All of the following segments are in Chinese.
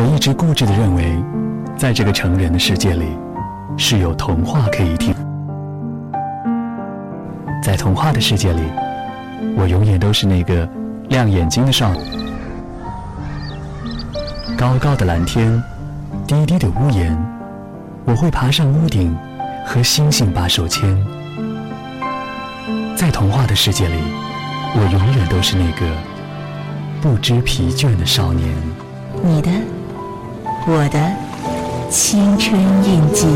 我一直固执的认为，在这个成人的世界里，是有童话可以听。在童话的世界里，我永远都是那个亮眼睛的少女。高高的蓝天，低低的屋檐。我会爬上屋顶，和星星把手牵。在童话的世界里，我永远都是那个不知疲倦的少年。你的，我的青春印记。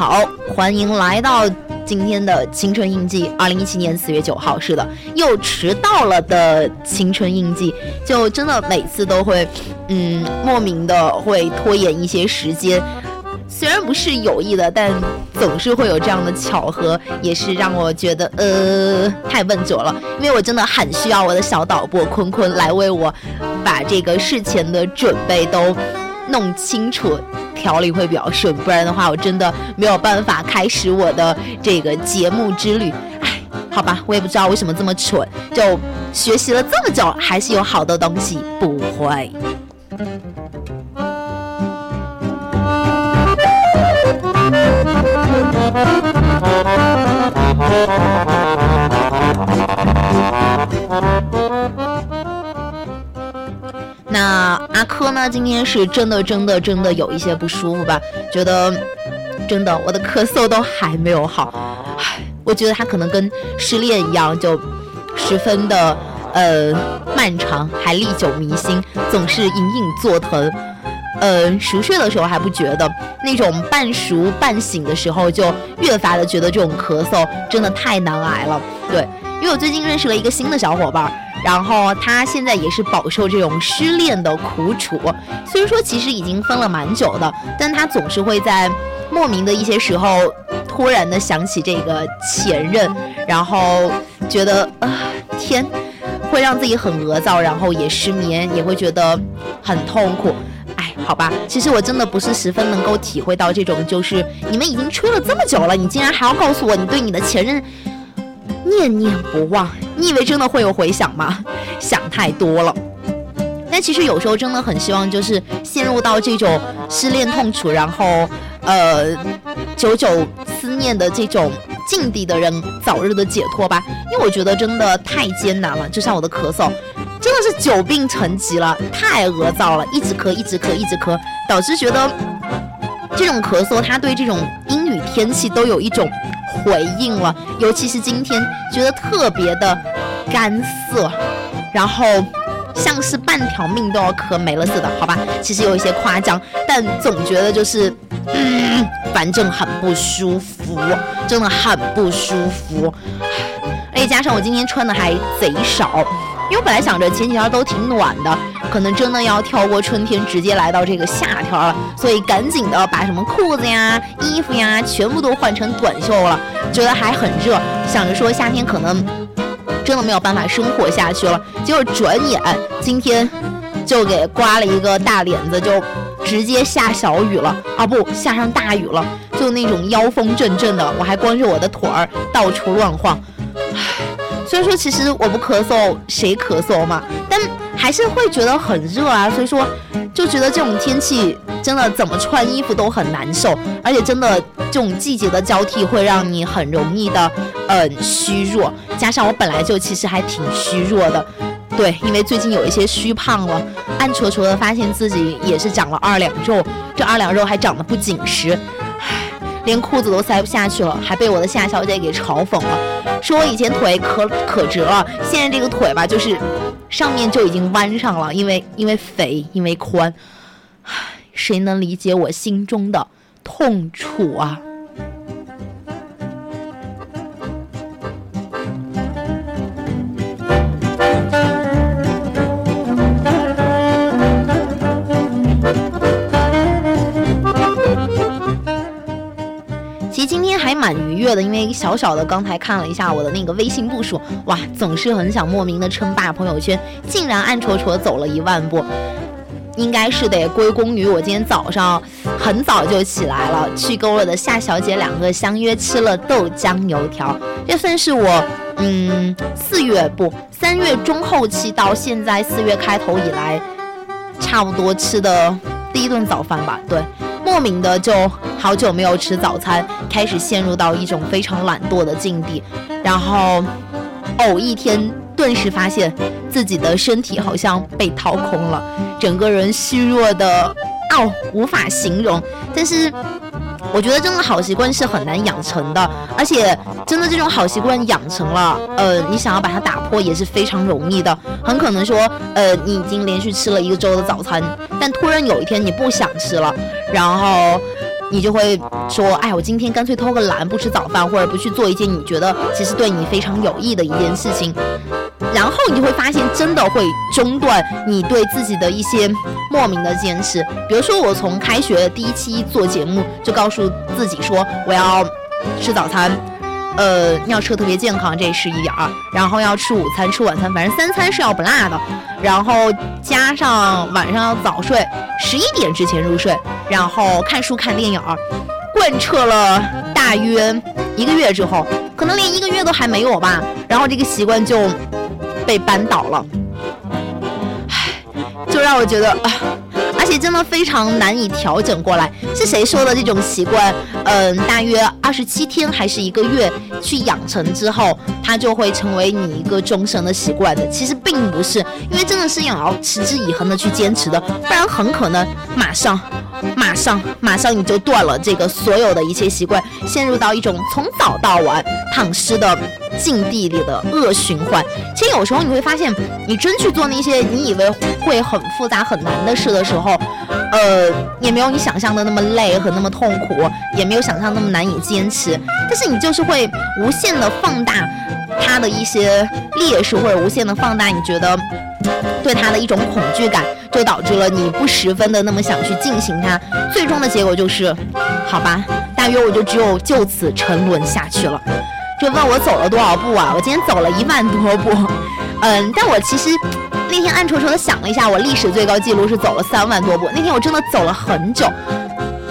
好，欢迎来到今天的青春印记。二零一七年四月九号，是的，又迟到了的青春印记，就真的每次都会，嗯，莫名的会拖延一些时间。虽然不是有意的，但总是会有这样的巧合，也是让我觉得呃太笨拙了。因为我真的很需要我的小导播坤坤来为我把这个事前的准备都弄清楚。调理会比较顺，不然的话，我真的没有办法开始我的这个节目之旅。唉，好吧，我也不知道为什么这么蠢，就学习了这么久，还是有好多东西不会。那阿珂呢？今天是真的、真的、真的有一些不舒服吧？觉得真的，我的咳嗽都还没有好。唉，我觉得他可能跟失恋一样，就十分的呃漫长，还历久弥新，总是隐隐作疼。呃，熟睡的时候还不觉得，那种半熟半醒的时候，就越发的觉得这种咳嗽真的太难挨了。对，因为我最近认识了一个新的小伙伴。然后他现在也是饱受这种失恋的苦楚，虽然说其实已经分了蛮久的，但他总是会在莫名的一些时候突然的想起这个前任，然后觉得啊天，会让自己很恶躁，然后也失眠，也会觉得很痛苦。哎，好吧，其实我真的不是十分能够体会到这种，就是你们已经吹了这么久了，你竟然还要告诉我你对你的前任。念念不忘，你以为真的会有回响吗？想太多了。但其实有时候真的很希望，就是陷入到这种失恋痛楚，然后呃久久思念的这种境地的人，早日的解脱吧。因为我觉得真的太艰难了，就像我的咳嗽，真的是久病成疾了，太恶躁了，一直咳，一直咳，一直咳，导致觉得这种咳嗽，它对这种阴雨天气都有一种。回应了，尤其是今天，觉得特别的干涩，然后像是半条命都要咳没了似的，好吧？其实有一些夸张，但总觉得就是，嗯，反正很不舒服，真的很不舒服。而且加上我今天穿的还贼少。因为本来想着前几天都挺暖的，可能真的要跳过春天，直接来到这个夏天了，所以赶紧的把什么裤子呀、衣服呀全部都换成短袖了。觉得还很热，想着说夏天可能真的没有办法生活下去了。结果转眼今天就给刮了一个大脸子，就直接下小雨了啊！不，下上大雨了，就那种妖风阵阵的，我还光着我的腿儿到处乱晃，唉。所以说，其实我不咳嗽，谁咳嗽嘛？但还是会觉得很热啊。所以说，就觉得这种天气真的怎么穿衣服都很难受，而且真的这种季节的交替会让你很容易的，嗯，虚弱。加上我本来就其实还挺虚弱的，对，因为最近有一些虚胖了，暗戳戳的发现自己也是长了二两肉，这二两肉还长得不紧实。连裤子都塞不下去了，还被我的夏小姐给嘲讽了，说我以前腿可可折了，现在这个腿吧，就是上面就已经弯上了，因为因为肥，因为宽，唉，谁能理解我心中的痛楚啊？悦的，因为小小的刚才看了一下我的那个微信步数，哇，总是很想莫名的称霸朋友圈，竟然暗戳戳走了一万步，应该是得归功于我今天早上很早就起来了，去跟我的夏小姐两个相约吃了豆浆油条，这算是我嗯四月不三月中后期到现在四月开头以来，差不多吃的第一顿早饭吧，对。莫名的就好久没有吃早餐，开始陷入到一种非常懒惰的境地，然后偶一天，顿时发现自己的身体好像被掏空了，整个人虚弱的哦无法形容，但是。我觉得真的好习惯是很难养成的，而且真的这种好习惯养成了，呃，你想要把它打破也是非常容易的。很可能说，呃，你已经连续吃了一个周的早餐，但突然有一天你不想吃了，然后你就会说，哎，我今天干脆偷个懒，不吃早饭，或者不去做一件你觉得其实对你非常有益的一件事情。然后你会发现，真的会中断你对自己的一些莫名的坚持。比如说，我从开学第一期做节目，就告诉自己说，我要吃早餐。呃，要吃特别健康，这是一点儿。然后要吃午餐，吃晚餐，反正三餐是要不落的。然后加上晚上要早睡，十一点之前入睡。然后看书看电影，贯彻了大约一个月之后，可能连一个月都还没有吧。然后这个习惯就被扳倒了，唉，就让我觉得啊。而且真的非常难以调整过来。是谁说的这种习惯？嗯，大约二十七天还是一个月去养成之后，它就会成为你一个终生的习惯的。其实并不是，因为真的是要持之以恒的去坚持的，不然很可能马上、马上、马上你就断了这个所有的一切习惯，陷入到一种从早到晚躺尸的境地里的恶循环。其实有时候你会发现，你真去做那些你以为会很复杂、很难的事的时候。呃，也没有你想象的那么累和那么痛苦，也没有想象那么难以坚持。但是你就是会无限的放大它的一些劣势，或者无限的放大你觉得对它的一种恐惧感，就导致了你不十分的那么想去进行它。最终的结果就是，好吧，大约我就只有就此沉沦下去了。就问我走了多少步啊？我今天走了一万多步。嗯，但我其实。那天暗戳戳的想了一下，我历史最高记录是走了三万多步。那天我真的走了很久，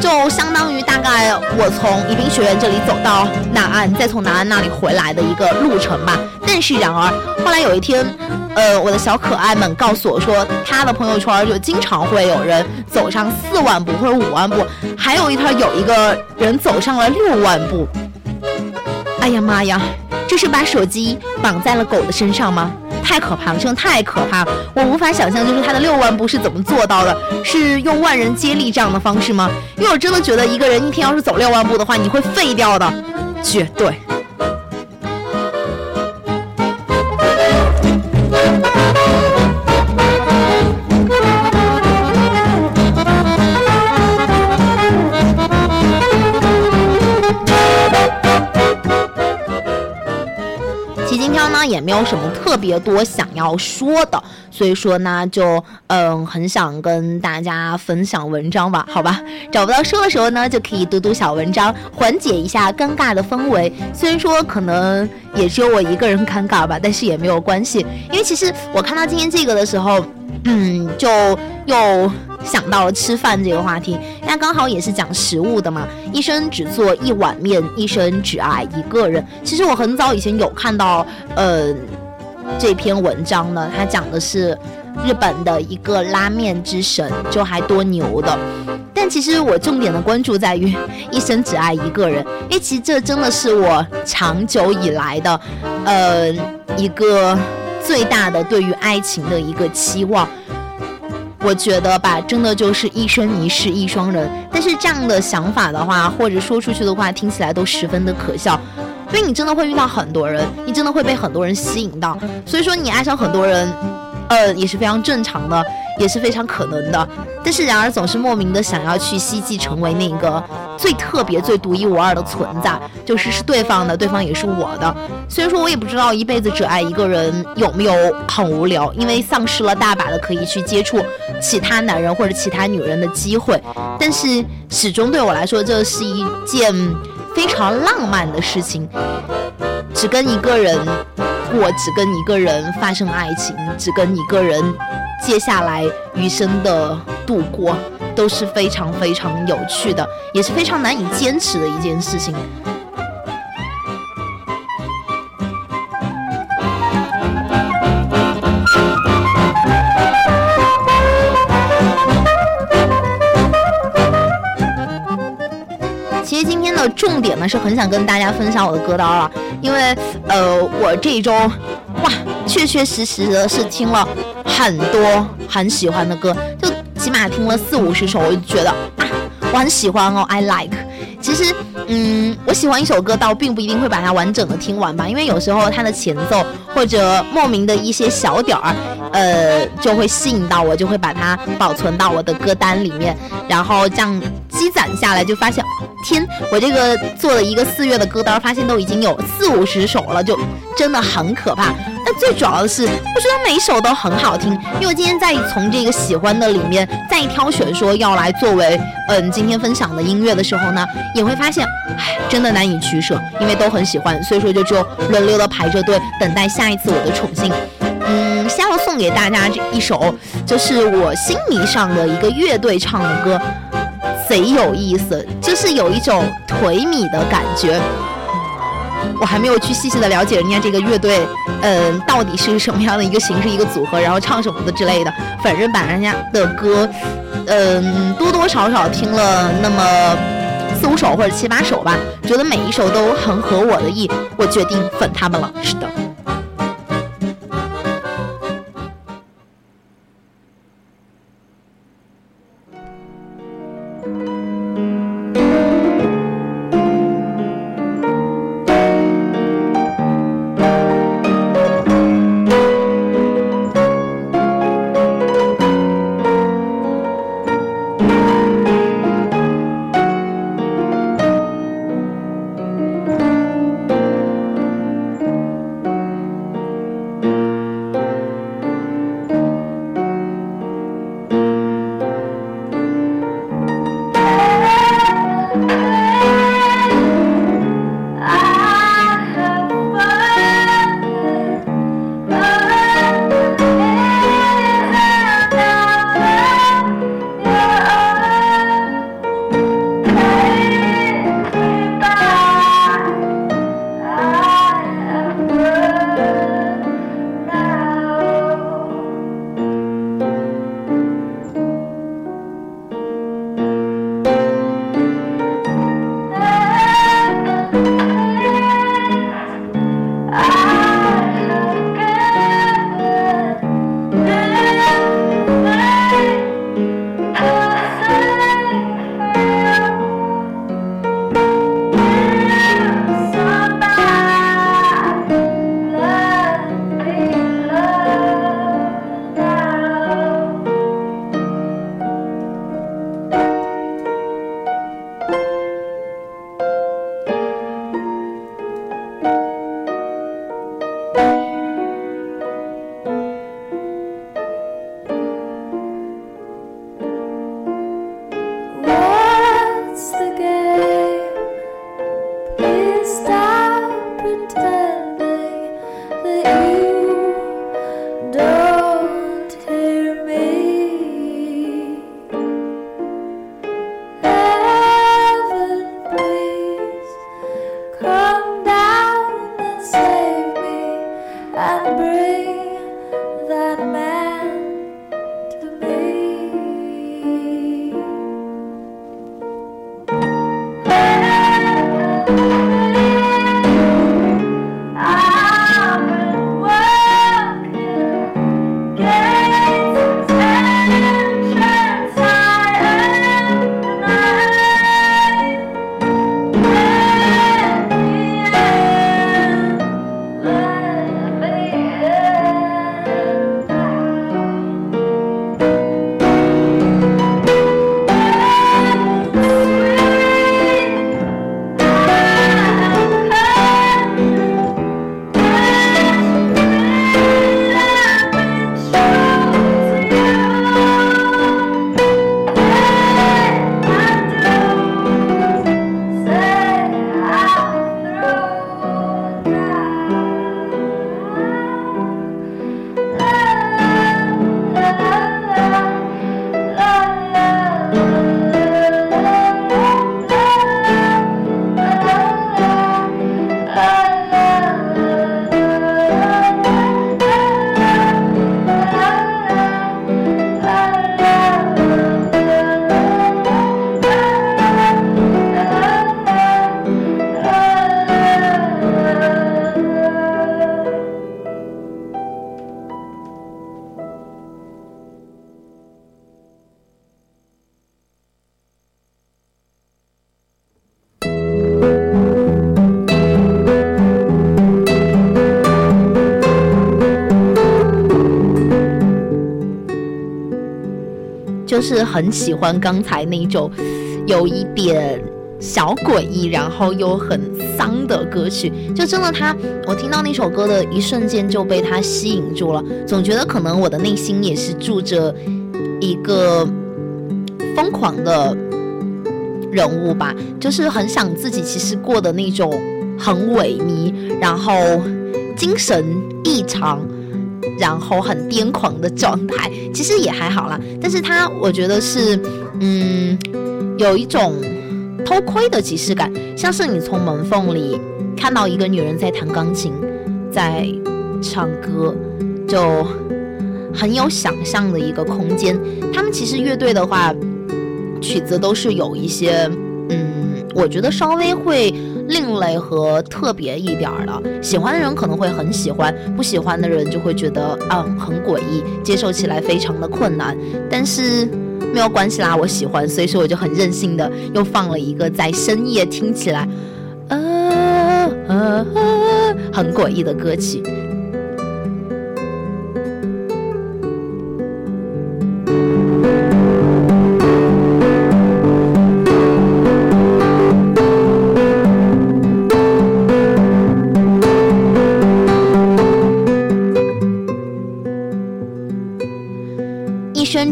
就相当于大概我从宜宾学院这里走到南岸，再从南岸那里回来的一个路程吧。但是然而，后来有一天，呃，我的小可爱们告诉我说，他的朋友圈就经常会有人走上四万步或者五万步，还有一条有一个人走上了六万步。哎呀妈呀，这是把手机绑在了狗的身上吗？太可怕了，真的太可怕了！我无法想象，就是他的六万步是怎么做到的？是用万人接力这样的方式吗？因为我真的觉得，一个人一天要是走六万步的话，你会废掉的，绝对。也没有什么特别多想要说的，所以说呢，就嗯，很想跟大家分享文章吧，好吧？找不到书的时候呢，就可以读读小文章，缓解一下尴尬的氛围。虽然说可能也只有我一个人尴尬吧，但是也没有关系，因为其实我看到今天这个的时候，嗯，就又。想到了吃饭这个话题，那刚好也是讲食物的嘛。一生只做一碗面，一生只爱一个人。其实我很早以前有看到，呃，嗯这篇文章呢，它讲的是日本的一个拉面之神，就还多牛的。但其实我重点的关注在于一生只爱一个人，因为其实这真的是我长久以来的，呃，一个最大的对于爱情的一个期望。我觉得吧，真的就是一生一世一双人。但是这样的想法的话，或者说出去的话，听起来都十分的可笑。因为你真的会遇到很多人，你真的会被很多人吸引到。所以说，你爱上很多人。呃，也是非常正常的，也是非常可能的。但是，然而总是莫名的想要去希冀成为那个最特别、最独一无二的存在，就是是对方的，对方也是我的。虽然说我也不知道一辈子只爱一个人有没有很无聊，因为丧失了大把的可以去接触其他男人或者其他女人的机会。但是，始终对我来说，这是一件非常浪漫的事情，只跟一个人。过只跟一个人发生爱情，只跟一个人接下来余生的度过，都是非常非常有趣的，也是非常难以坚持的一件事情。点呢，是很想跟大家分享我的歌单了。因为，呃，我这一周，哇，确确实实的是听了很多很喜欢的歌，就起码听了四五十首，我就觉得啊，我很喜欢哦，I like。其实，嗯，我喜欢一首歌，倒并不一定会把它完整的听完吧，因为有时候它的前奏或者莫名的一些小点儿，呃，就会吸引到我，就会把它保存到我的歌单里面，然后这样积攒下来，就发现，天，我这个做了一个四月的歌单，发现都已经有四五十首了，就真的很可怕。但最主要的是，我觉得每一首都很好听，因为我今天在从这个喜欢的里面再挑选说要来作为嗯今天分享的音乐的时候呢，也会发现，唉，真的难以取舍，因为都很喜欢，所以说就只有轮流的排着队等待下一次我的宠幸。嗯，先要送给大家这一首，就是我心迷上的一个乐队唱的歌，贼有意思，就是有一种颓靡的感觉。我还没有去细细的了解人家这个乐队，嗯，到底是什么样的一个形式、一个组合，然后唱什么的之类的。反正把人家的歌，嗯，多多少少听了那么四五首或者七八首吧，觉得每一首都很合我的意，我决定粉他们了。是的。就是很喜欢刚才那种有一点小诡异，然后又很丧的歌曲。就真的他，我听到那首歌的一瞬间就被他吸引住了，总觉得可能我的内心也是住着一个疯狂的人物吧，就是很想自己其实过的那种很萎靡，然后精神异常。然后很癫狂的状态，其实也还好啦。但是他，我觉得是，嗯，有一种偷窥的即视感，像是你从门缝里看到一个女人在弹钢琴，在唱歌，就很有想象的一个空间。他们其实乐队的话，曲子都是有一些，嗯，我觉得稍微会。另类和特别一点儿的，喜欢的人可能会很喜欢，不喜欢的人就会觉得嗯很诡异，接受起来非常的困难。但是没有关系啦，我喜欢，所以说我就很任性的又放了一个在深夜听起来呃很诡异的歌曲。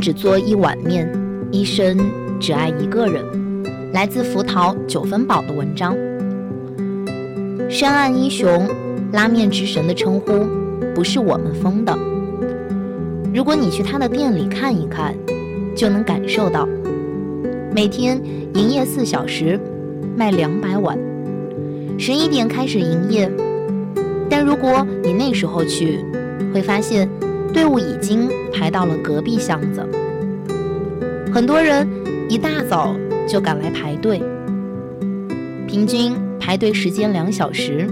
只做一碗面，一生只爱一个人。来自福桃九分饱的文章。深谙一雄拉面之神的称呼，不是我们封的。如果你去他的店里看一看，就能感受到。每天营业四小时，卖两百碗。十一点开始营业，但如果你那时候去，会发现。队伍已经排到了隔壁巷子，很多人一大早就赶来排队，平均排队时间两小时。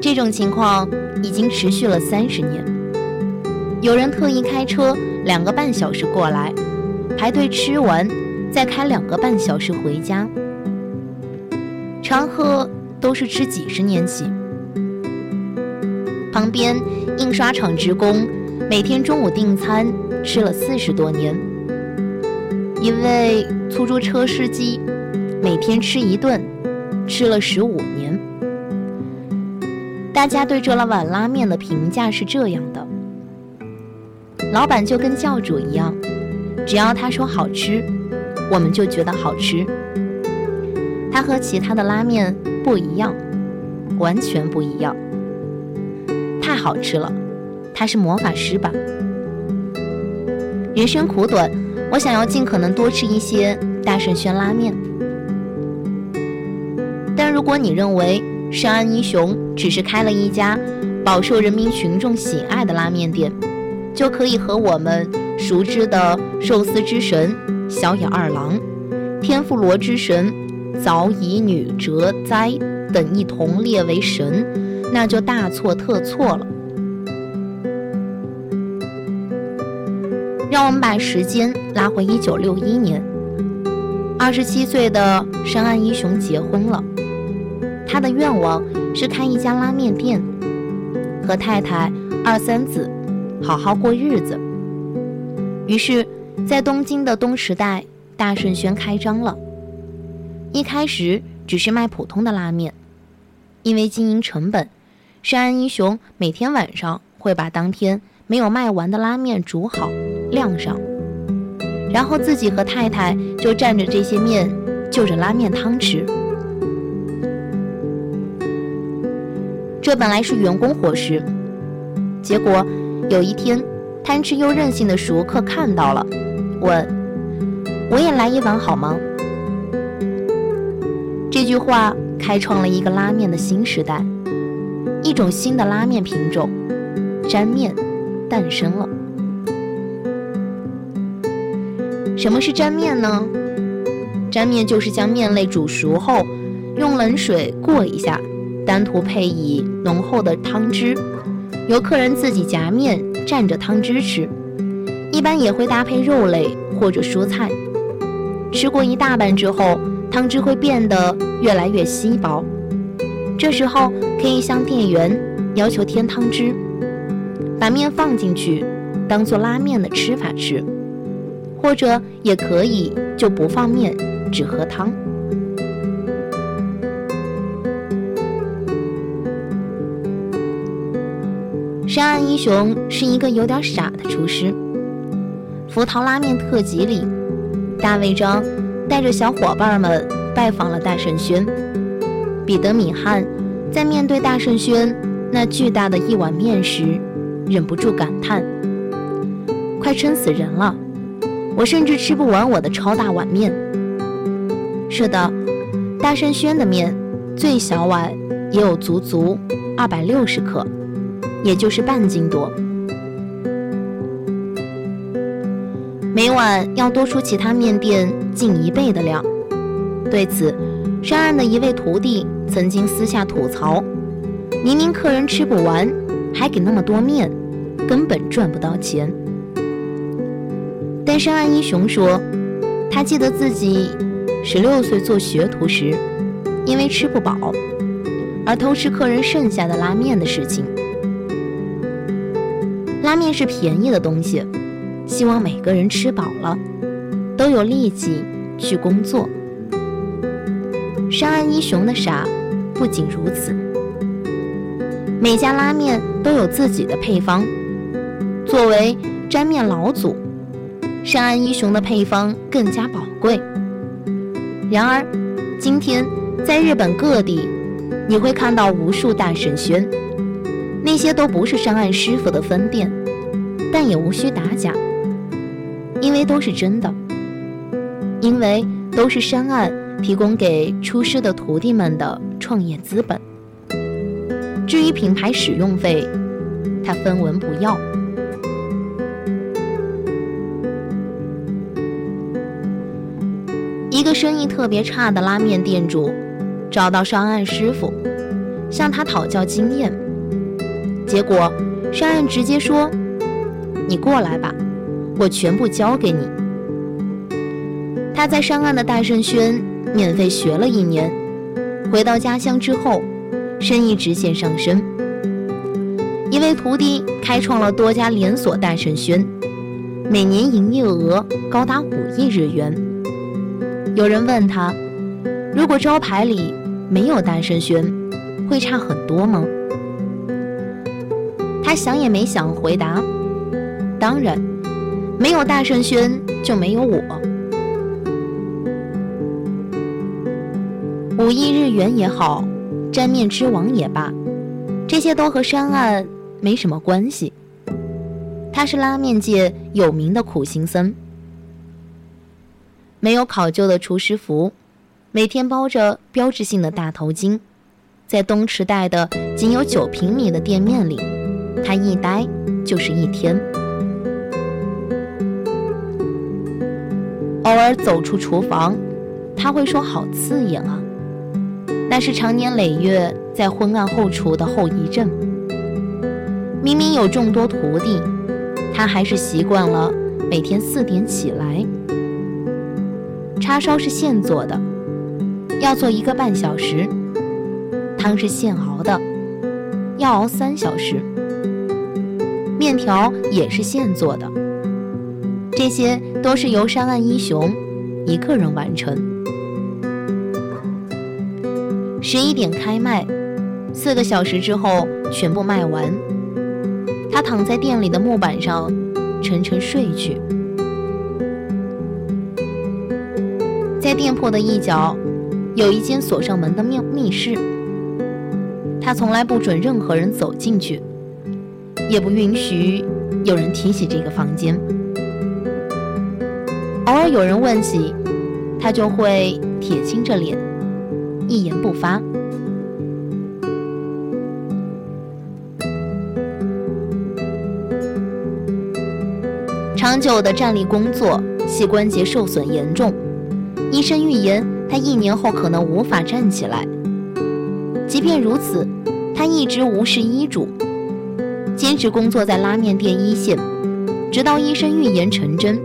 这种情况已经持续了三十年。有人特意开车两个半小时过来排队吃完，再开两个半小时回家。常喝都是吃几十年起。旁边印刷厂职工每天中午订餐吃了四十多年，一位出租车司机每天吃一顿吃了十五年。大家对这碗拉面的评价是这样的：老板就跟教主一样，只要他说好吃，我们就觉得好吃。他和其他的拉面不一样，完全不一样。太好吃了，他是魔法师吧？人生苦短，我想要尽可能多吃一些大圣轩拉面。但如果你认为深谙一雄只是开了一家饱受人民群众喜爱的拉面店，就可以和我们熟知的寿司之神小野二郎、天妇罗之神早乙女哲哉等一同列为神。那就大错特错了。让我们把时间拉回一九六一年，二十七岁的深谙一雄结婚了。他的愿望是开一家拉面店，和太太二三子好好过日子。于是，在东京的东时代大顺轩开张了。一开始只是卖普通的拉面，因为经营成本。深谙一雄每天晚上会把当天没有卖完的拉面煮好晾上，然后自己和太太就蘸着这些面就着拉面汤吃。这本来是员工伙食，结果有一天贪吃又任性的熟客看到了，问：“我也来一碗好吗？”这句话开创了一个拉面的新时代。一种新的拉面品种——沾面诞生了。什么是沾面呢？沾面就是将面类煮熟后，用冷水过一下，单独配以浓厚的汤汁，由客人自己夹面蘸着汤汁吃。一般也会搭配肉类或者蔬菜。吃过一大半之后，汤汁会变得越来越稀薄。这时候可以向店员要求添汤汁，把面放进去，当做拉面的吃法吃。或者也可以就不放面，只喝汤。山岸一雄是一个有点傻的厨师。福桃拉面特辑里，大卫章带着小伙伴们拜访了大圣轩。彼得米汉在面对大圣轩那巨大的一碗面时，忍不住感叹：“快撑死人了！我甚至吃不完我的超大碗面。”是的，大圣轩的面最小碗也有足足二百六十克。也就是半斤多，每碗要多出其他面店近一倍的量。对此，山岸的一位徒弟曾经私下吐槽：明明客人吃不完，还给那么多面，根本赚不到钱。但山岸一雄说，他记得自己十六岁做学徒时，因为吃不饱而偷吃客人剩下的拉面的事情。拉面是便宜的东西，希望每个人吃饱了，都有力气去工作。山岸一雄的傻不仅如此，每家拉面都有自己的配方。作为沾面老祖，山岸一雄的配方更加宝贵。然而，今天在日本各地，你会看到无数大神轩，那些都不是山岸师傅的分店。但也无需打假，因为都是真的，因为都是山岸提供给出师的徒弟们的创业资本。至于品牌使用费，他分文不要。一个生意特别差的拉面店主找到上岸师傅，向他讨教经验，结果上岸直接说。你过来吧，我全部交给你。他在上岸的大圣轩免费学了一年，回到家乡之后，生意直线上升。一位徒弟开创了多家连锁大圣轩，每年营业额高达五亿日元。有人问他，如果招牌里没有大圣轩，会差很多吗？他想也没想回答。当然，没有大圣轩就没有我。五亿日元也好，沾面之王也罢，这些都和山岸没什么关系。他是拉面界有名的苦行僧，没有考究的厨师服，每天包着标志性的大头巾，在东池袋的仅有九平米的店面里，他一待就是一天。偶尔走出厨房，他会说：“好刺眼啊！”那是常年累月在昏暗后厨的后遗症。明明有众多徒弟，他还是习惯了每天四点起来。叉烧是现做的，要做一个半小时；汤是现熬的，要熬三小时；面条也是现做的。这些都是由山岸一雄一个人完成。十一点开卖，四个小时之后全部卖完。他躺在店里的木板上，沉沉睡去。在店铺的一角，有一间锁上门的密密室。他从来不准任何人走进去，也不允许有人提起这个房间。偶尔有人问起，他就会铁青着脸，一言不发。长久的站立工作，膝关节受损严重，医生预言他一年后可能无法站起来。即便如此，他一直无视医嘱，坚持工作在拉面店一线，直到医生预言成真。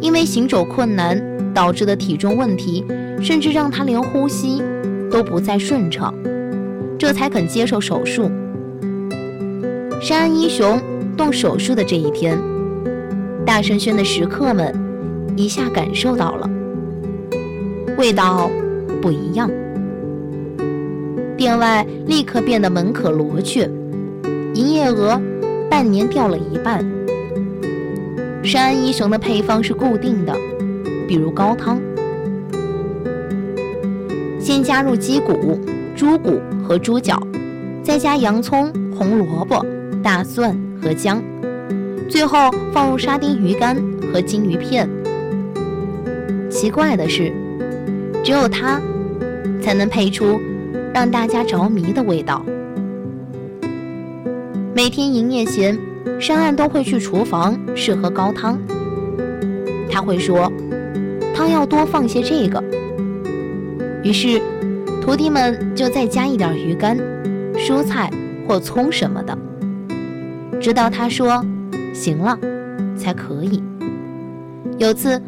因为行走困难导致的体重问题，甚至让他连呼吸都不再顺畅，这才肯接受手术。山一雄动手术的这一天，大圣轩的食客们一下感受到了，味道不一样。店外立刻变得门可罗雀，营业额半年掉了一半。山一雄的配方是固定的，比如高汤，先加入鸡骨、猪骨和猪脚，再加洋葱、红萝卜、大蒜和姜，最后放入沙丁鱼干和金鱼片。奇怪的是，只有它才能配出让大家着迷的味道。每天营业前。山岸都会去厨房试喝高汤，他会说：“汤要多放些这个。”于是徒弟们就再加一点鱼干、蔬菜或葱什么的，直到他说“行了”才可以。有次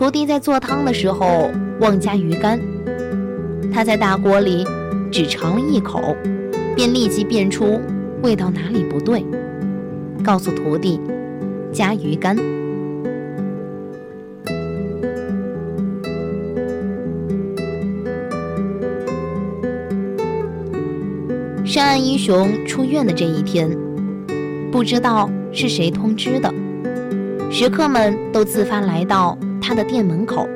徒弟在做汤的时候忘加鱼干，他在大锅里只尝了一口，便立即辨出味道哪里不对。告诉徒弟加鱼干。山岸英雄出院的这一天，不知道是谁通知的，食客们都自发来到他的店门口，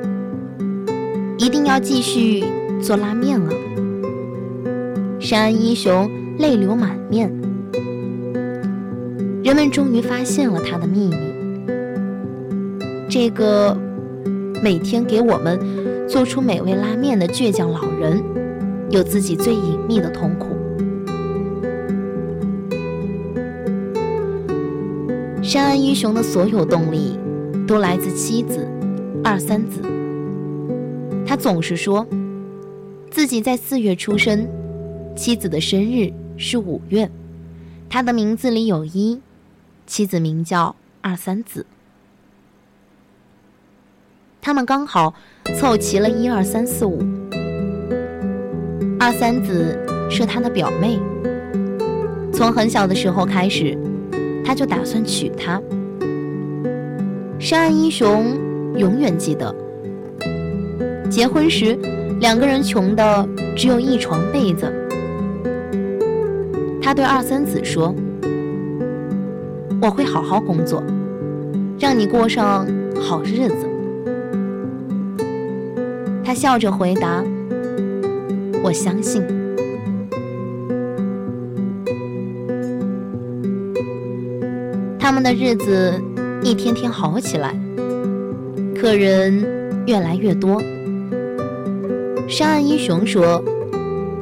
一定要继续做拉面了。山一雄泪流满面。人们终于发现了他的秘密。这个每天给我们做出美味拉面的倔强老人，有自己最隐秘的痛苦。山一雄的所有动力都来自妻子二三子。他总是说自己在四月出生，妻子的生日是五月，他的名字里有一。妻子名叫二三子，他们刚好凑齐了一二三四五。二三子是他的表妹，从很小的时候开始，他就打算娶她。山岸一雄永远记得，结婚时两个人穷的只有一床被子。他对二三子说。我会好好工作，让你过上好日子。他笑着回答：“我相信。”他们的日子一天天好起来，客人越来越多。山岸一雄说：“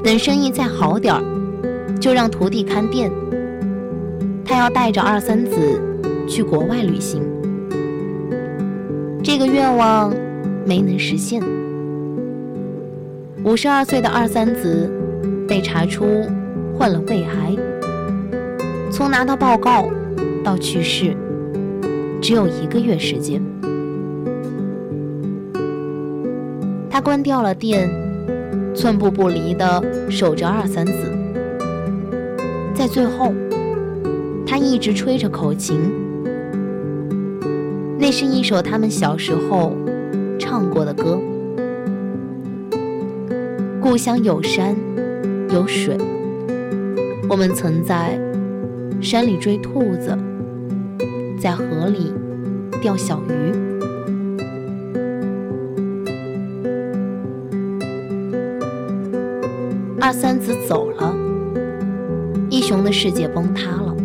等生意再好点儿，就让徒弟看店。”他要带着二三子去国外旅行，这个愿望没能实现。五十二岁的二三子被查出患了胃癌，从拿到报告到去世只有一个月时间。他关掉了电，寸步不离地守着二三子，在最后。他一直吹着口琴，那是一首他们小时候唱过的歌。故乡有山有水，我们曾在山里追兔子，在河里钓小鱼。二三子走了，一雄的世界崩塌了。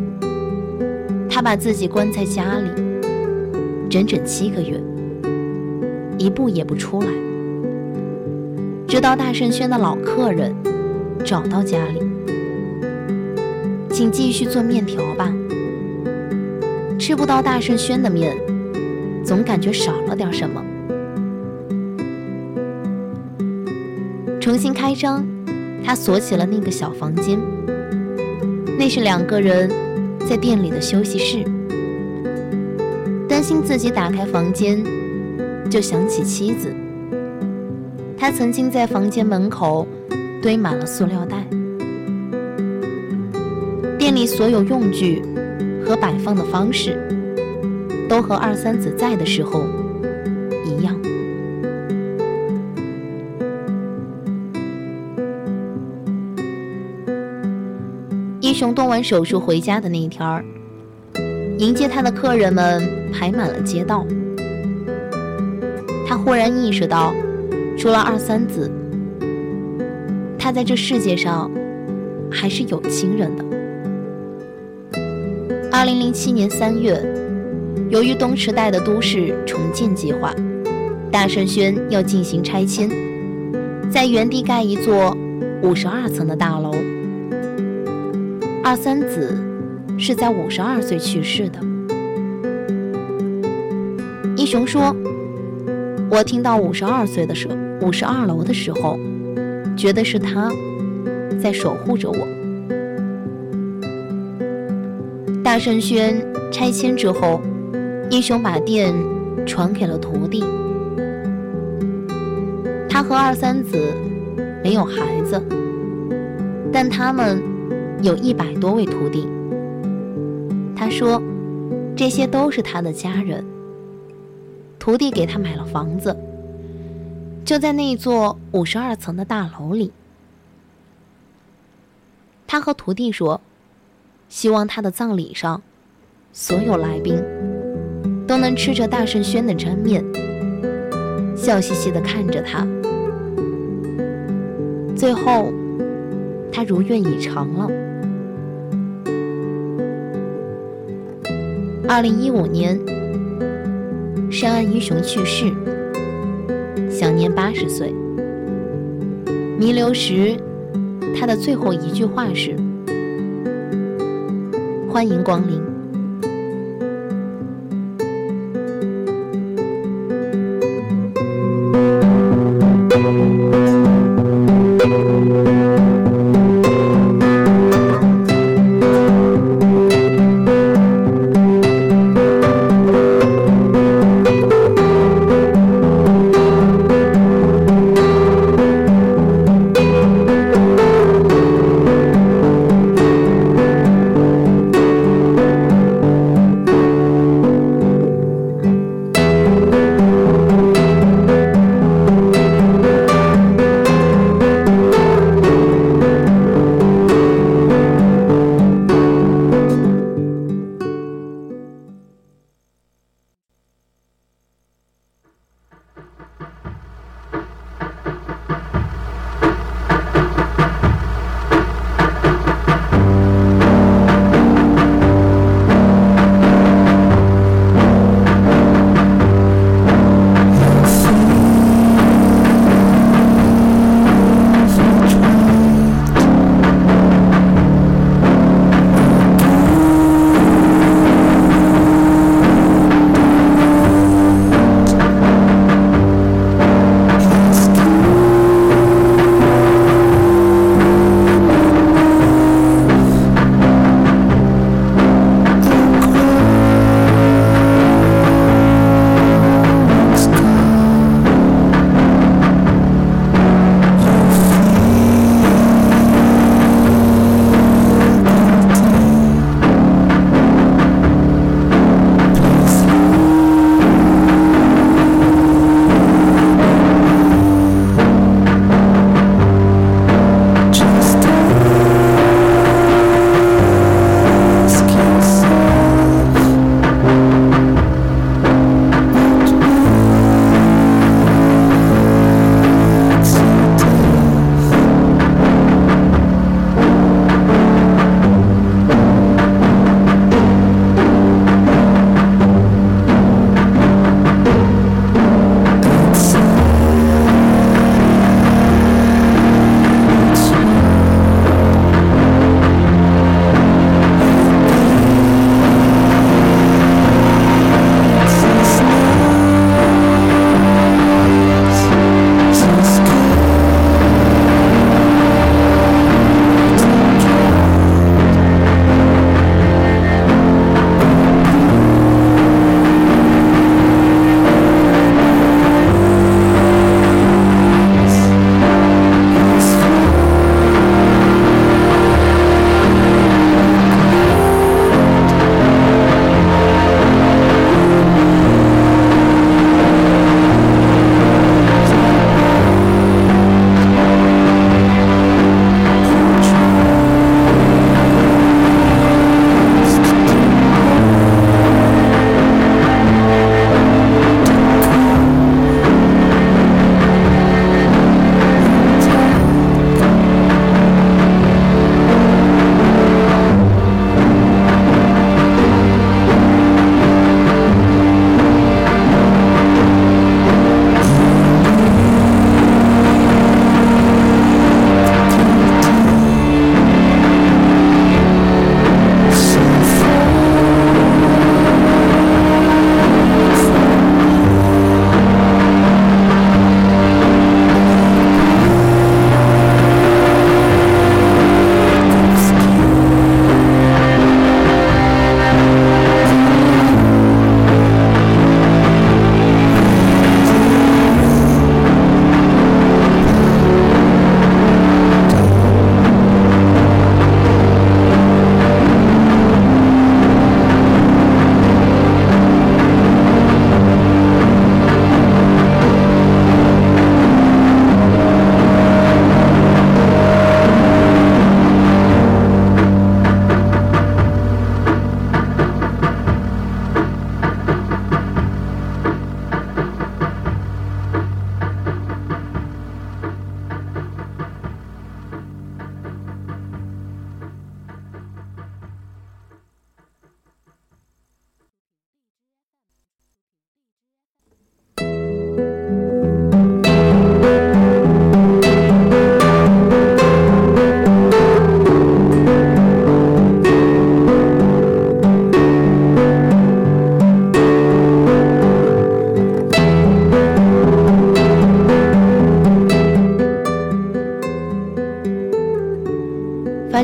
他把自己关在家里，整整七个月，一步也不出来。直到大圣轩的老客人找到家里，请继续做面条吧。吃不到大圣轩的面，总感觉少了点什么。重新开张，他锁起了那个小房间，那是两个人。在店里的休息室，担心自己打开房间就想起妻子。他曾经在房间门口堆满了塑料袋，店里所有用具和摆放的方式，都和二三子在的时候完手术回家的那一天儿，迎接他的客人们排满了街道。他忽然意识到，除了二三子，他在这世界上还是有亲人的。二零零七年三月，由于东池袋的都市重建计划，大圣轩要进行拆迁，在原地盖一座五十二层的大楼。二三子是在五十二岁去世的。一雄说：“我听到五十二岁的时候，五十二楼的时候，觉得是他在守护着我。”大圣轩拆迁之后，一雄把店传给了徒弟。他和二三子没有孩子，但他们。有一百多位徒弟，他说，这些都是他的家人。徒弟给他买了房子，就在那座五十二层的大楼里。他和徒弟说，希望他的葬礼上，所有来宾都能吃着大圣轩的沾面，笑嘻嘻的看着他。最后，他如愿以偿了。二零一五年，山岸一雄去世，享年八十岁。弥留时，他的最后一句话是：“欢迎光临。”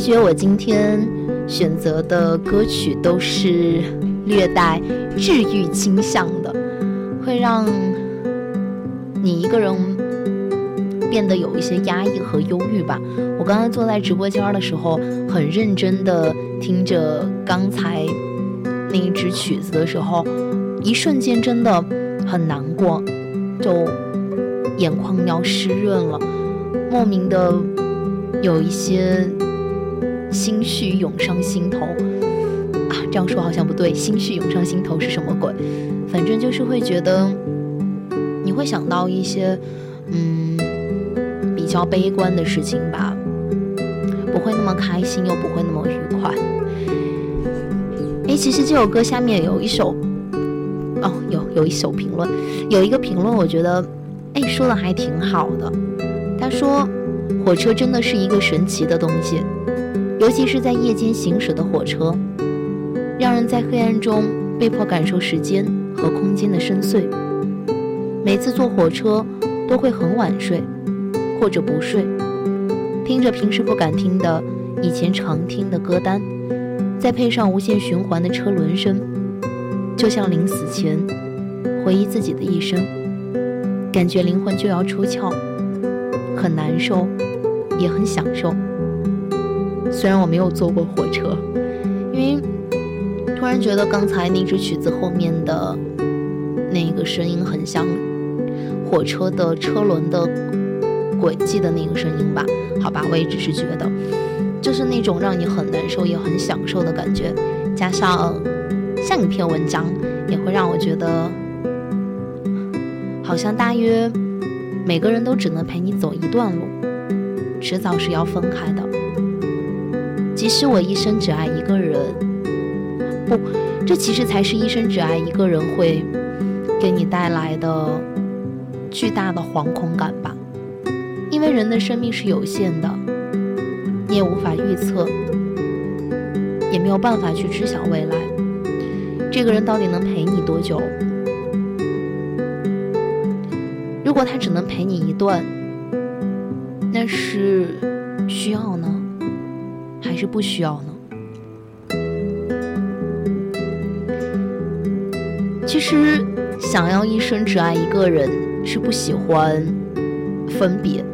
觉我今天选择的歌曲都是略带治愈倾向的，会让你一个人变得有一些压抑和忧郁吧。我刚刚坐在直播间的时候，很认真的听着刚才那一支曲子的时候，一瞬间真的很难过，就眼眶要湿润了，莫名的有一些。心绪涌上心头啊，这样说好像不对。心绪涌上心头是什么鬼？反正就是会觉得，你会想到一些嗯比较悲观的事情吧，不会那么开心，又不会那么愉快。哎，其实这首歌下面有一首，哦，有有一首评论，有一个评论，我觉得哎说的还挺好的。他说，火车真的是一个神奇的东西。尤其是在夜间行驶的火车，让人在黑暗中被迫感受时间和空间的深邃。每次坐火车都会很晚睡，或者不睡，听着平时不敢听的、以前常听的歌单，再配上无限循环的车轮声，就像临死前回忆自己的一生，感觉灵魂就要出窍，很难受，也很享受。虽然我没有坐过火车，因为突然觉得刚才那支曲子后面的那个声音很像火车的车轮的轨迹的那个声音吧？好吧，我也只是觉得，就是那种让你很难受也很享受的感觉，加上像一篇文章，也会让我觉得好像大约每个人都只能陪你走一段路，迟早是要分开的。即使我一生只爱一个人，不，这其实才是一生只爱一个人会给你带来的巨大的惶恐感吧。因为人的生命是有限的，你也无法预测，也没有办法去知晓未来。这个人到底能陪你多久？如果他只能陪你一段，还是不需要呢？其实，想要一生只爱一个人，是不喜欢分别。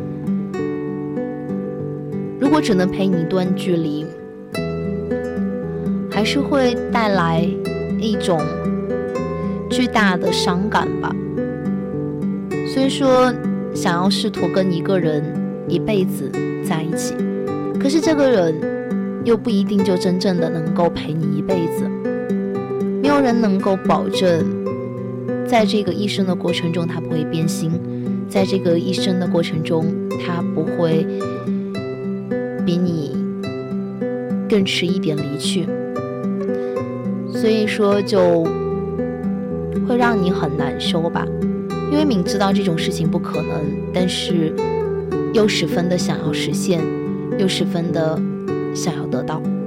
如果只能陪你一段距离，还是会带来一种巨大的伤感吧。所以说，想要试图跟一个人一辈子在一起，可是这个人。又不一定就真正的能够陪你一辈子，没有人能够保证，在这个一生的过程中他不会变心，在这个一生的过程中他不会比你更迟一点离去，所以说就会让你很难受吧，因为明知道这种事情不可能，但是又十分的想要实现，又十分的。想要得到。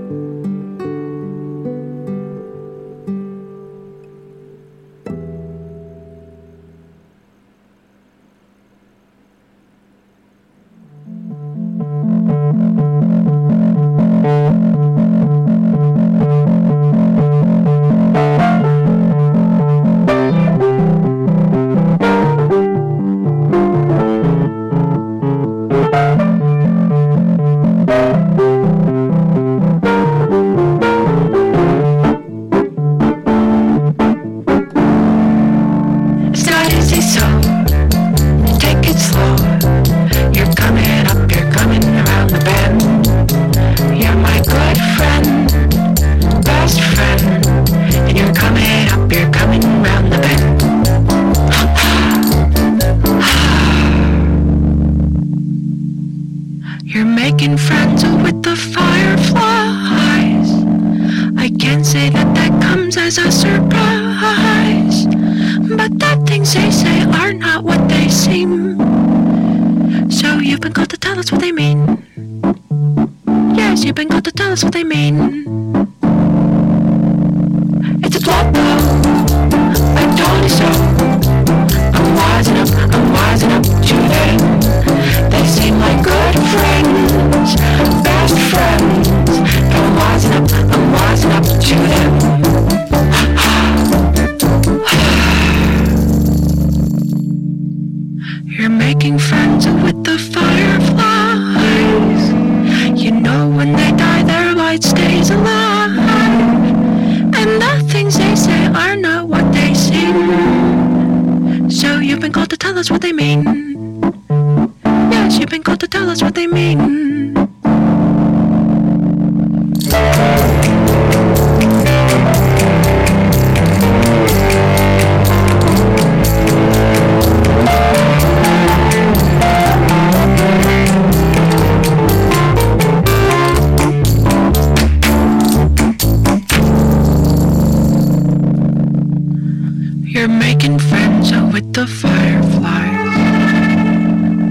The fireflies.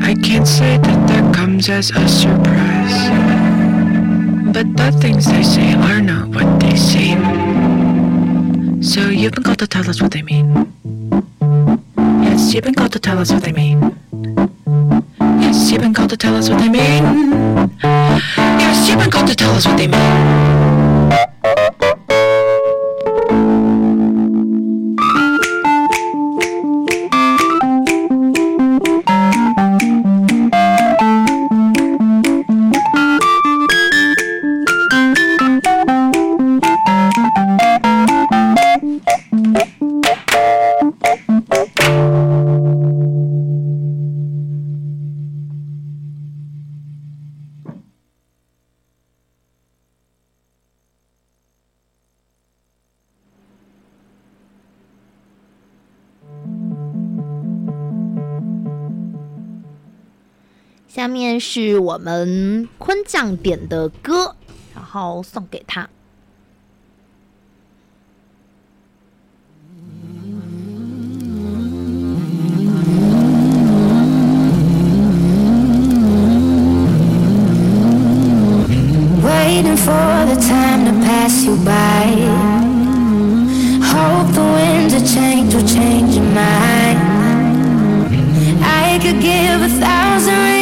I can't say that that comes as a surprise. But the things they say are not what they seem. So you've been called to tell us what they mean. Yes, you've been called to tell us what they mean. Yes, you've been called to tell us what they mean. Yes, you've been called to tell us what they mean. 是我们坤酱点的歌，然后送给他。Waiting for the time to pass you by. Hope the winds of change will change your mind. I could give a thousand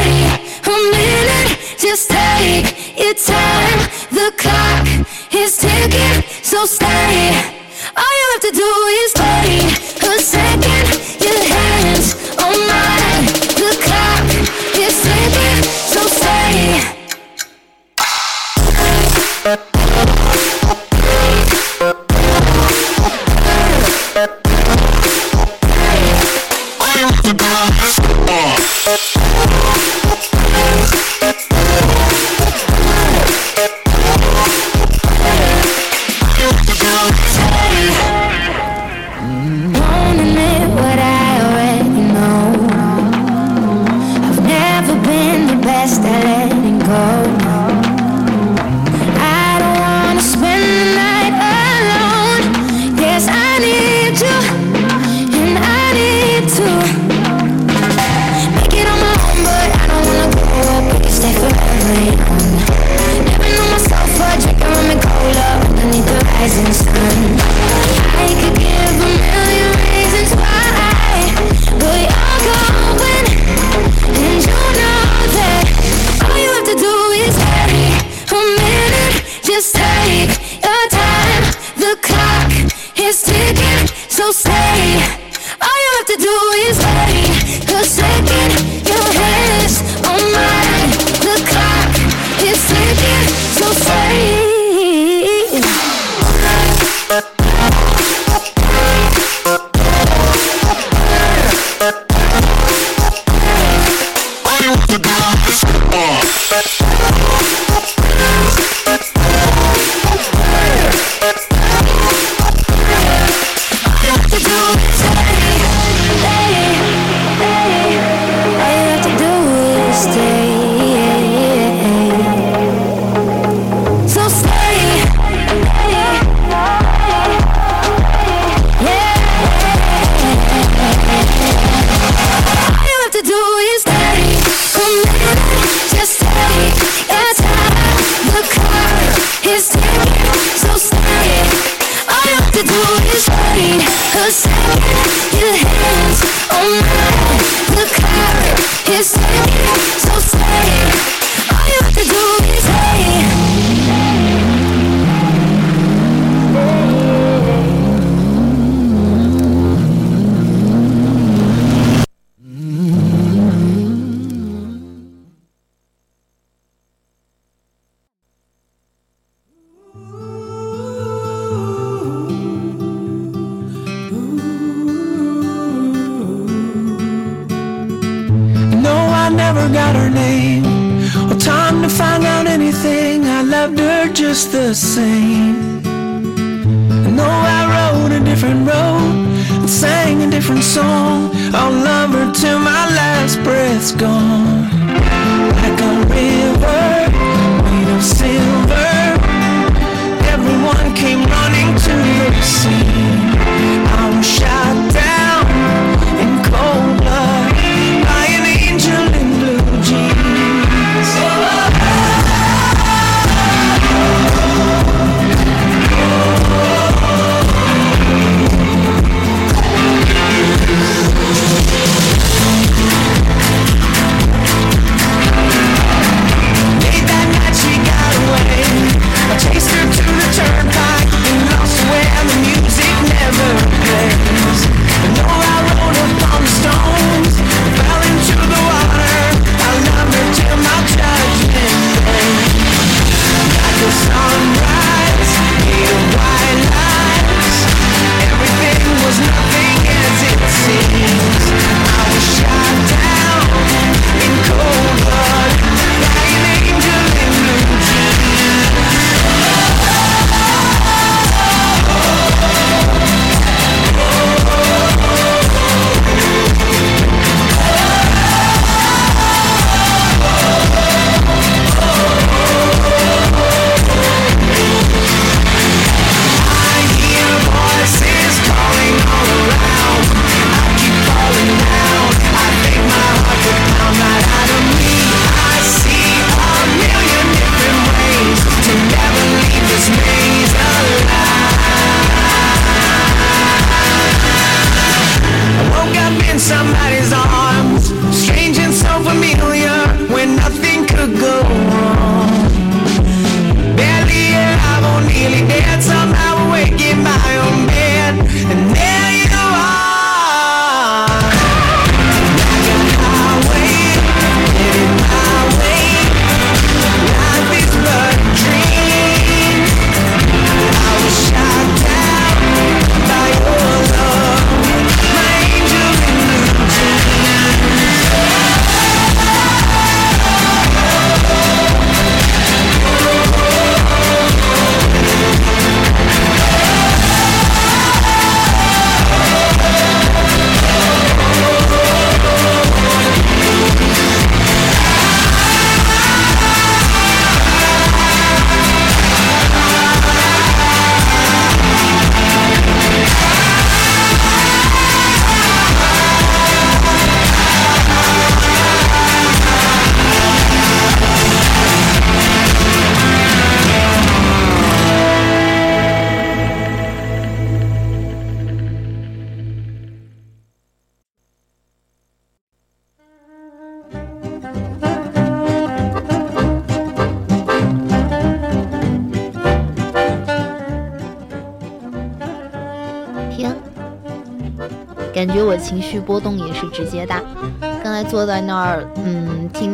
Just take your time. The clock is ticking, so stay. All you have to do is wait a second. Your hands on mine. The clock is ticking, so stay.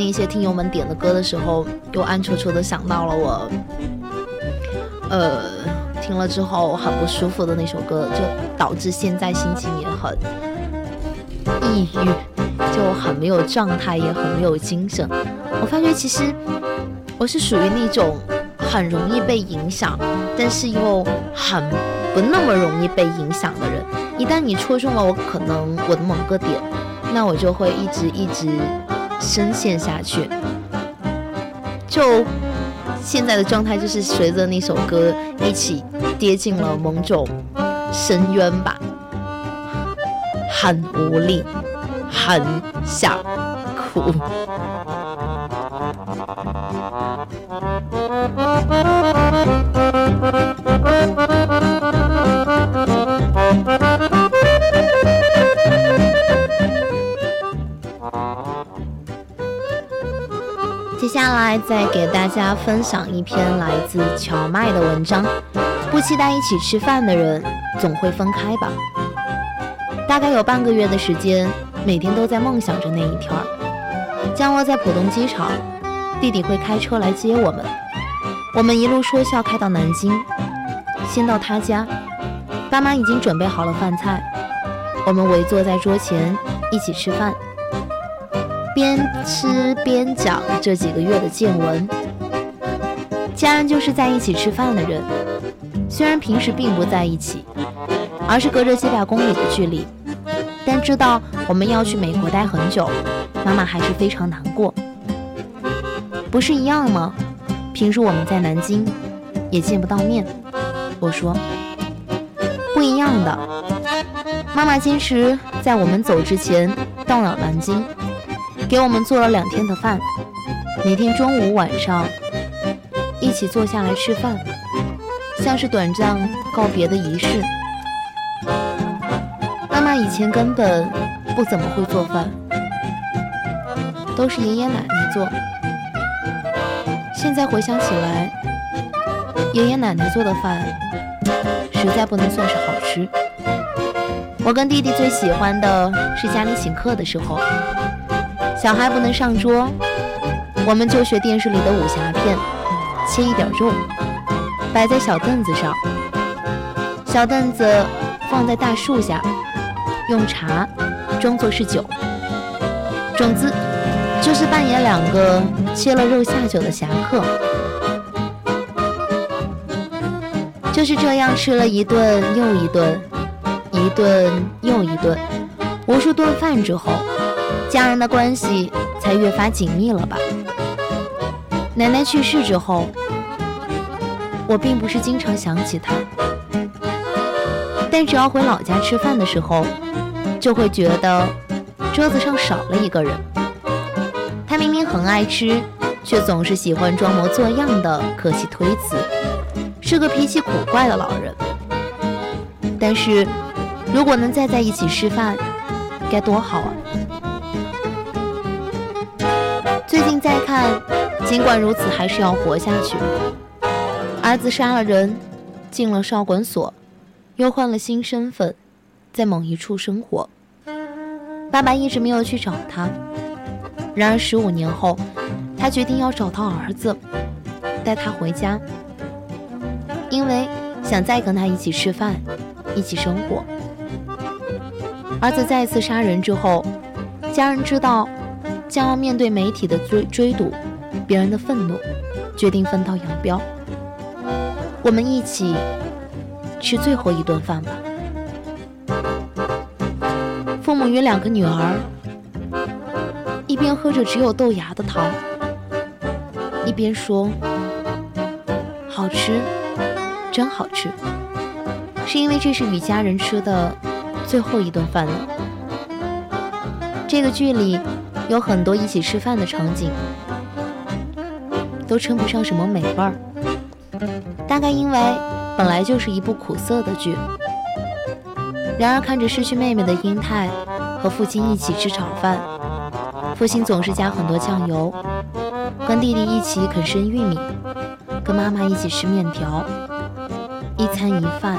一，些听友们点的歌的时候，又暗戳戳的想到了我，呃，听了之后很不舒服的那首歌，就导致现在心情也很抑郁，就很没有状态，也很没有精神。我发觉其实我是属于那种很容易被影响，但是又很不那么容易被影响的人。一旦你戳中了我可能我的某个点，那我就会一直一直深陷下去。就现在的状态，就是随着那首歌一起跌进了某种深渊吧，很无力，很想哭。再给大家分享一篇来自荞麦的文章。不期待一起吃饭的人，总会分开吧。大概有半个月的时间，每天都在梦想着那一天儿。降落在浦东机场，弟弟会开车来接我们，我们一路说笑开到南京，先到他家，爸妈已经准备好了饭菜，我们围坐在桌前一起吃饭。边吃边讲这几个月的见闻。家人就是在一起吃饭的人，虽然平时并不在一起，而是隔着几百公里的距离，但知道我们要去美国待很久，妈妈还是非常难过。不是一样吗？平时我们在南京也见不到面。我说不一样的，妈妈坚持在我们走之前到了南京，给我们做了两天的饭，每天中午晚上一起坐下来吃饭，像是短暂告别的仪式。妈妈以前根本不怎么会做饭，都是爷爷奶奶做。现在回想起来，爷爷奶奶做的饭实在不能算是好吃。我跟弟弟最喜欢的是家里请客的时候，小孩不能上桌，我们就学电视里的武侠片，切一点肉，摆在小凳子上，小凳子放在大树下，用茶装作是酒。总之，就是扮演两个切了肉下酒的侠客。就是这样吃了一顿又一顿，一顿又一顿，无数顿饭之后，家人的关系才越发紧密了吧？奶奶去世之后，我并不是经常想起她，但只要回老家吃饭的时候，就会觉得桌子上少了一个人。他明明很爱吃，却总是喜欢装模作样的客气推辞。是个脾气古怪的老人，但是如果能再在一起吃饭，该多好啊！再看，尽管如此，还是要活下去。儿子杀了人，进了少管所，又换了新身份，在某一处生活。爸爸一直没有去找他，然而十五年后，他决定要找到儿子，带他回家。因为想再跟他一起吃饭，一起生活。儿子再次杀人之后，家人知道将要面对媒体的追追堵，别人的愤怒，决定分道扬镳。我们一起吃最后一顿饭吧。父母与两个女儿一边喝着只有豆芽的汤，一边说：“好吃。”真好吃，是因为这是与家人吃的最后一顿饭了。这个剧里有很多一起吃饭的场景，都称不上什么美味儿，大概因为本来就是一部苦涩的剧。然而看着失去妹妹的英泰和父亲一起吃炒饭，父亲总是加很多酱油，跟弟弟一起啃生玉米，跟妈妈一起吃面条。一餐一饭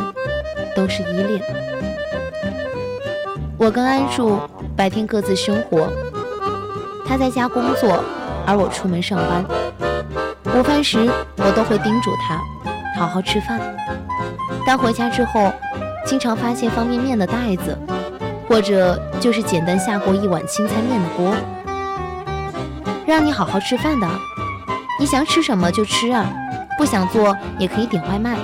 都是依恋。我跟安树白天各自生活，他在家工作，而我出门上班。午饭时，我都会叮嘱他好好吃饭。但回家之后，经常发现方便面的袋子，或者就是简单下过一碗青菜面的锅。让你好好吃饭的，你想吃什么就吃啊，不想做也可以点外卖。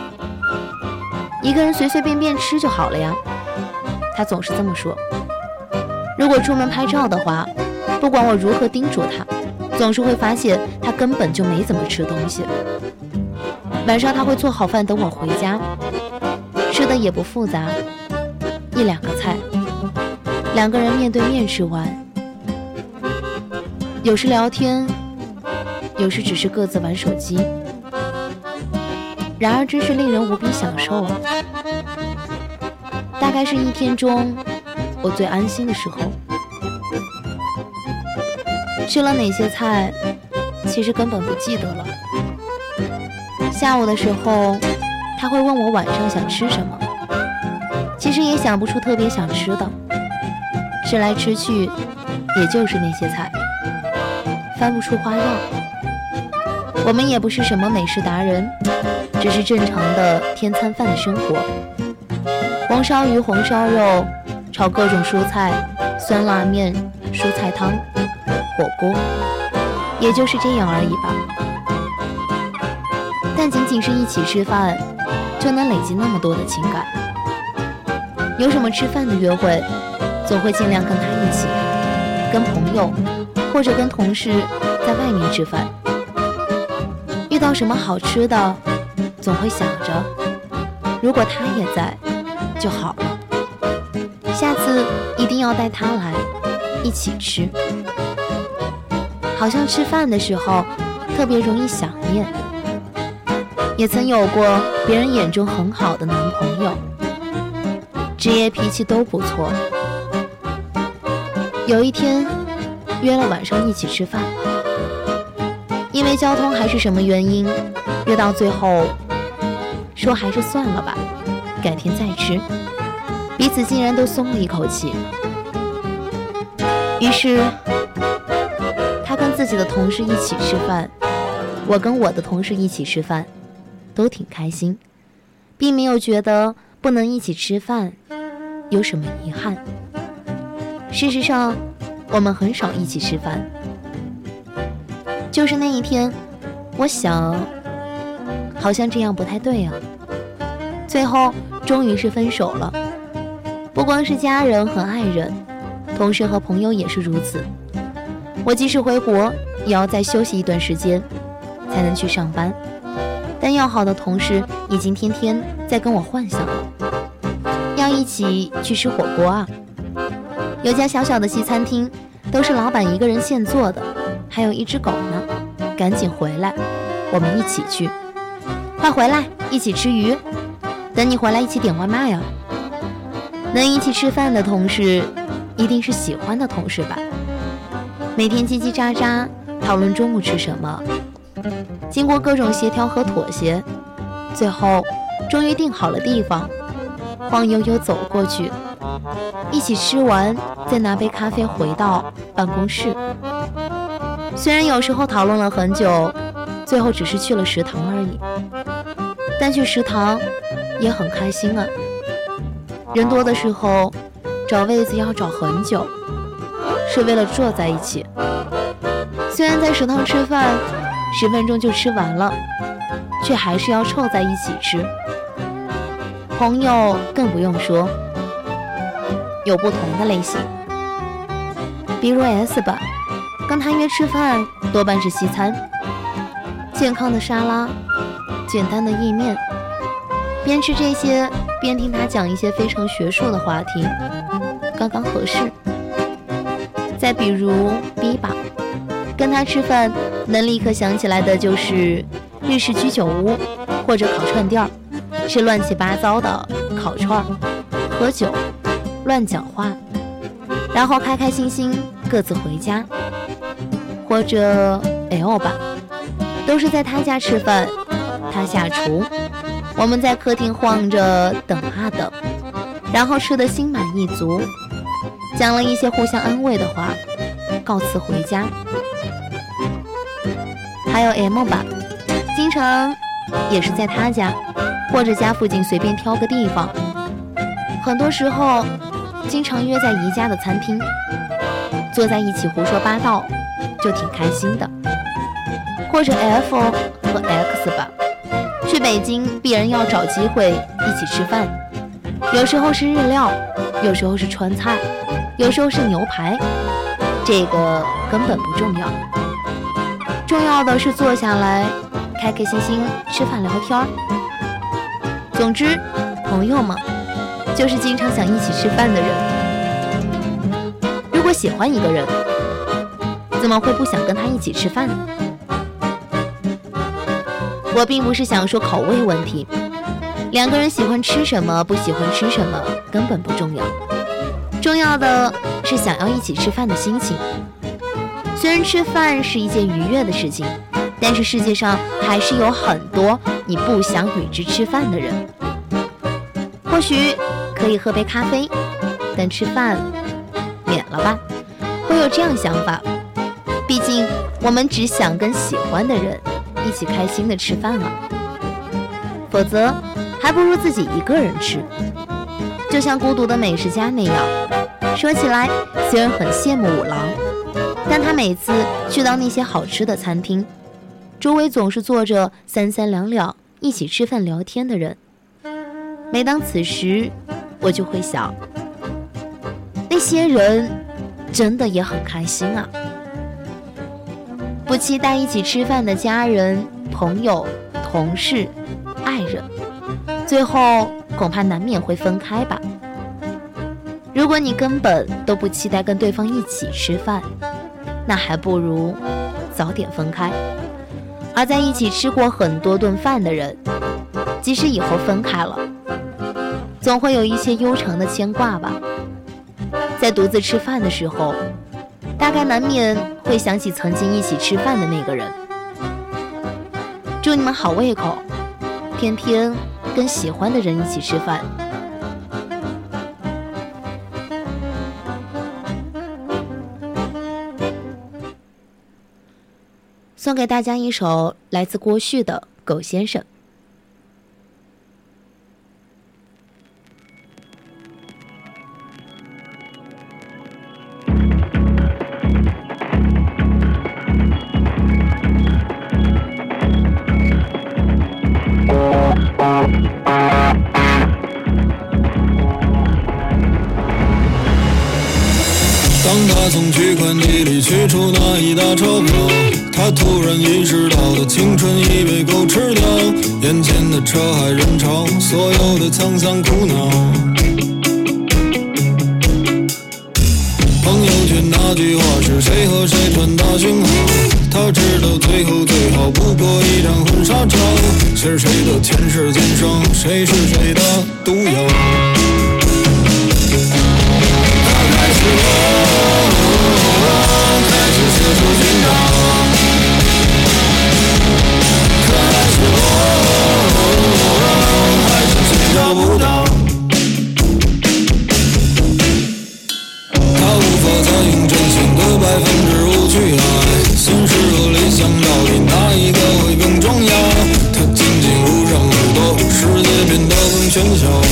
一个人随随便便吃就好了呀，他总是这么说。如果出门拍照的话，不管我如何叮嘱他，总是会发现他根本就没怎么吃东西。晚上他会做好饭等我回家，吃的也不复杂，一两个菜，两个人面对面吃完，有时聊天，有时只是各自玩手机。然而，真是令人无比享受啊！大概是一天中我最安心的时候。吃了哪些菜，其实根本不记得了。下午的时候，他会问我晚上想吃什么，其实也想不出特别想吃的，吃来吃去也就是那些菜，翻不出花样。我们也不是什么美食达人。只是正常的天餐饭的生活，红烧鱼、红烧肉，炒各种蔬菜，酸辣面、蔬菜汤，火锅，也就是这样而已吧。但仅仅是一起吃饭，就能累积那么多的情感。有什么吃饭的约会，总会尽量跟他一起，跟朋友或者跟同事在外面吃饭。遇到什么好吃的，总会想着，如果他也在就好了。下次一定要带他来一起吃。好像吃饭的时候特别容易想念。也曾有过别人眼中很好的男朋友，职业脾气都不错。有一天约了晚上一起吃饭，因为交通还是什么原因，约到最后说还是算了吧，改天再吃。彼此竟然都松了一口气。于是自己的同事一起吃饭，我跟我的同事一起吃饭。都挺开心，并没有觉得不能一起吃饭有什么遗憾。事实上，我们很少一起吃饭。就是那一天，我想，好像这样不太对啊。最后，终于是分手了。不光是家人和爱人，同事和朋友也是如此。我即使回国，也要再休息一段时间，才能去上班。但要好的同事已经天天在跟我幻想了，要一起去吃火锅啊！有家小小的西餐厅，都是老板一个人现做的，还有一只狗呢。赶紧回来，我们一起去！快回来，一起吃鱼！等你回来一起点外卖啊！能一起吃饭的同事，一定是喜欢的同事吧？每天叽叽喳喳讨论中午吃什么。经过各种协调和妥协，最后终于定好了地方，晃悠悠走过去，一起吃完，再拿杯咖啡回到办公室。虽然有时候讨论了很久，最后只是去了食堂而已，但去食堂也很开心啊。人多的时候，找位子要找很久，是为了坐在一起。虽然在食堂吃饭。十分钟就吃完了，却还是要凑在一起吃。朋友更不用说，有不同的类型，比如 S 吧，跟他约吃饭多半是西餐，健康的沙拉，简单的意面，边吃这些边听他讲一些非常学术的话题，刚刚合适。再比如 B 吧。跟他吃饭，能立刻想起来的就是日式居酒屋或者烤串店儿，吃乱七八糟的烤串儿，喝酒，乱讲话，然后开开心心各自回家。或者 L 吧，都是在他家吃饭，他下厨，我们在客厅晃着等啊等，然后吃的心满意足，讲了一些互相安慰的话，告辞回家。还有 M 吧，经常也是在他家或者家附近随便挑个地方，很多时候经常约在宜家的餐厅，坐在一起胡说八道，就挺开心的。或者 F 和 X 吧，去北京必然要找机会一起吃饭，有时候是日料，有时候是川菜，有时候是牛排，这个根本不重要。重要的是坐下来，开开心心吃饭聊天儿。总之，朋友嘛，就是经常想一起吃饭的人。如果喜欢一个人，怎么会不想跟他一起吃饭呢？我并不是想说口味问题，两个人喜欢吃什么，不喜欢吃什么根本不重要，重要的是想要一起吃饭的心情。虽然吃饭是一件愉悦的事情，但是世界上还是有很多你不想与之吃饭的人。或许可以喝杯咖啡，但吃饭免了吧。会有这样想法，毕竟我们只想跟喜欢的人一起开心的吃饭啊。否则，还不如自己一个人吃。就像孤独的美食家那样，说起来虽然很羡慕五郎。但他每次去到那些好吃的餐厅，周围总是坐着三三两两一起吃饭聊天的人。每当此时，我就会想，那些人真的也很开心啊。不期待一起吃饭的家人、朋友、同事、爱人，最后恐怕难免会分开吧。如果你根本都不期待跟对方一起吃饭，那还不如早点分开。而在一起吃过很多顿饭的人，即使以后分开了，总会有一些悠长的牵挂吧。在独自吃饭的时候，大概难免会想起曾经一起吃饭的那个人。祝你们好胃口，天天跟喜欢的人一起吃饭。送给大家一首来自郭旭的《狗先生》。当他从取款机里取出那一沓钞票，他突然意识到的青春已被狗吃掉，眼前的车海人潮，所有的沧桑苦恼。朋友圈那句话是谁和谁传达讯号？他知道最后最好不过一张婚纱照，是谁的前世今生，谁是谁的毒药？开始四处寻找，可还是我，还是寻找不到。用真心的百分之五去爱，现实和理想到底哪一个会更重要？他紧紧捂上耳朵，世界变得更喧嚣。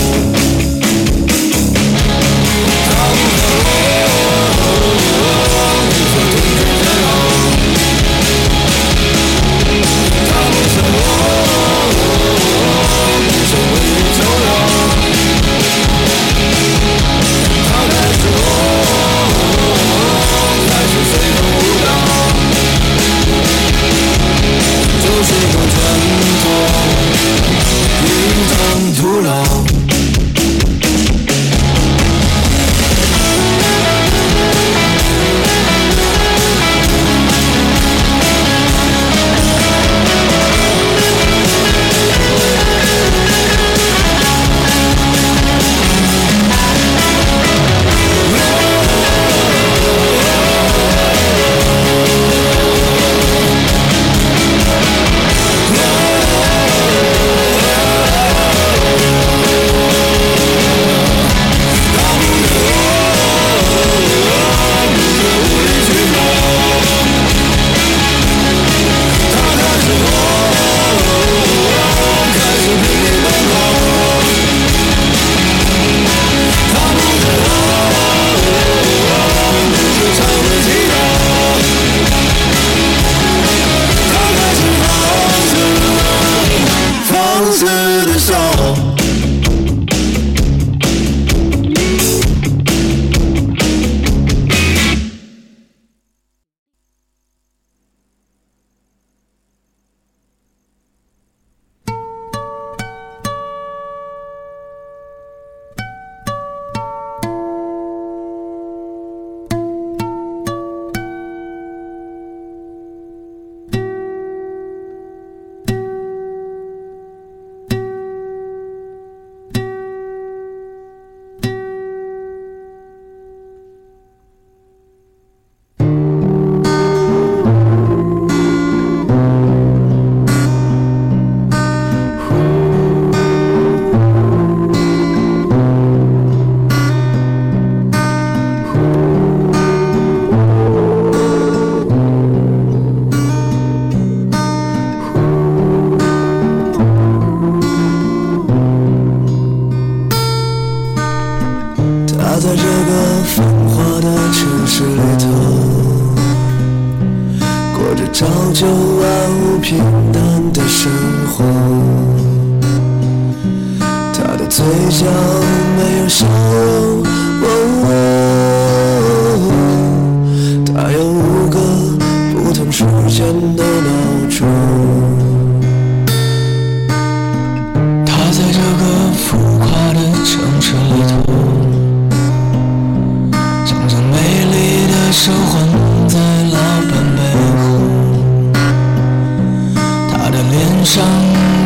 脸上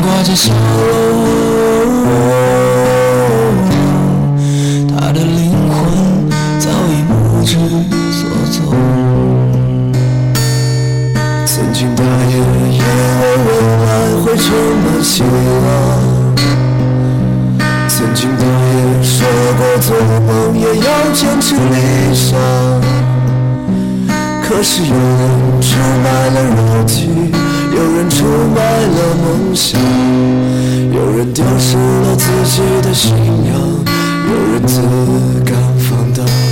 挂着笑容他的灵魂早已不知所踪曾经的我以为未来会充满希望曾经的我说过做梦也要坚持理想。可是有人有人丢失了自己的信仰，有人自甘放荡。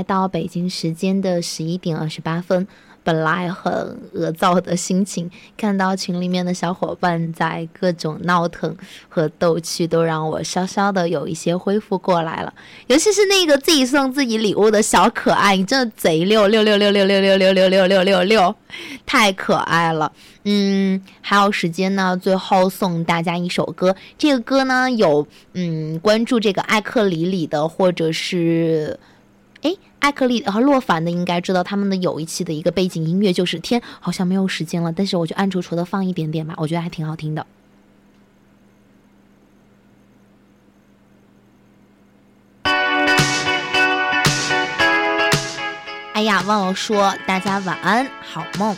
来到北京时间的十一点二十八分。本来很恶躁的心情，看到群里面的小伙伴在各种闹腾和逗趣，都让我稍稍的有一些恢复过来了。尤其是那个自己送自己礼物的小可爱，你真的贼溜六六六六六六六六六六六六，太可爱了。嗯，还有时间呢，最后送大家一首歌。这个歌呢，有嗯关注这个艾克里里的，或者是诶艾克利和洛凡的，应该知道他们的有一期的一个背景音乐就是《天》，好像没有时间了，但是我就暗戳戳的放一点点吧，我觉得还挺好听的。哎呀，忘了说，大家晚安，好梦。